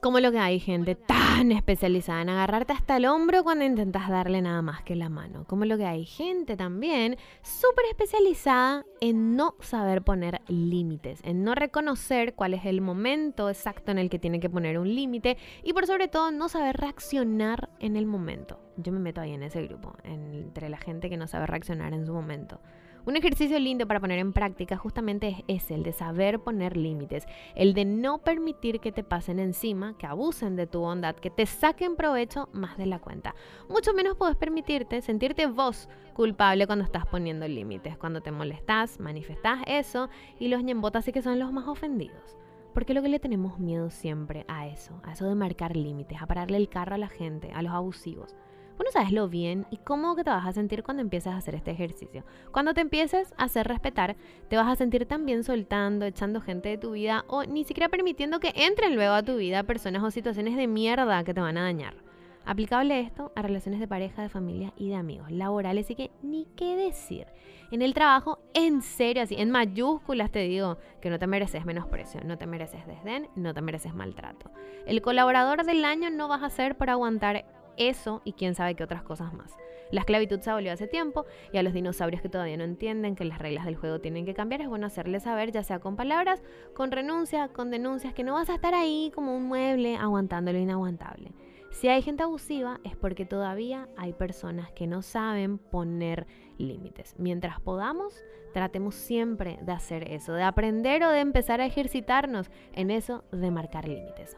Como lo que hay gente tan especializada en agarrarte hasta el hombro cuando intentas darle nada más que la mano. Como lo que hay gente también súper especializada en no saber poner límites, en no reconocer cuál es el momento exacto en el que tiene que poner un límite y por sobre todo no saber reaccionar en el momento. Yo me meto ahí en ese grupo, entre la gente que no sabe reaccionar en su momento. Un ejercicio lindo para poner en práctica justamente es ese, el de saber poner límites, el de no permitir que te pasen encima, que abusen de tu bondad, que te saquen provecho más de la cuenta. Mucho menos puedes permitirte sentirte vos culpable cuando estás poniendo límites, cuando te molestas, manifestás eso y los ñembotas sí que son los más ofendidos. Porque lo que le tenemos miedo siempre a eso, a eso de marcar límites, a pararle el carro a la gente, a los abusivos. Bueno, sabes lo bien y cómo que te vas a sentir cuando empieces a hacer este ejercicio. Cuando te empieces a hacer respetar, te vas a sentir también soltando, echando gente de tu vida o ni siquiera permitiendo que entren luego a tu vida personas o situaciones de mierda que te van a dañar. Aplicable esto a relaciones de pareja, de familia y de amigos, laborales y que ni qué decir. En el trabajo, en serio, así, en mayúsculas te digo que no te mereces menosprecio, no te mereces desdén, no te mereces maltrato. El colaborador del año no vas a ser por aguantar eso y quién sabe qué otras cosas más. La esclavitud se abolió hace tiempo y a los dinosaurios que todavía no entienden que las reglas del juego tienen que cambiar es bueno hacerles saber, ya sea con palabras, con renuncia, con denuncias, que no vas a estar ahí como un mueble aguantando lo inaguantable. Si hay gente abusiva es porque todavía hay personas que no saben poner límites. Mientras podamos, tratemos siempre de hacer eso, de aprender o de empezar a ejercitarnos en eso de marcar límites.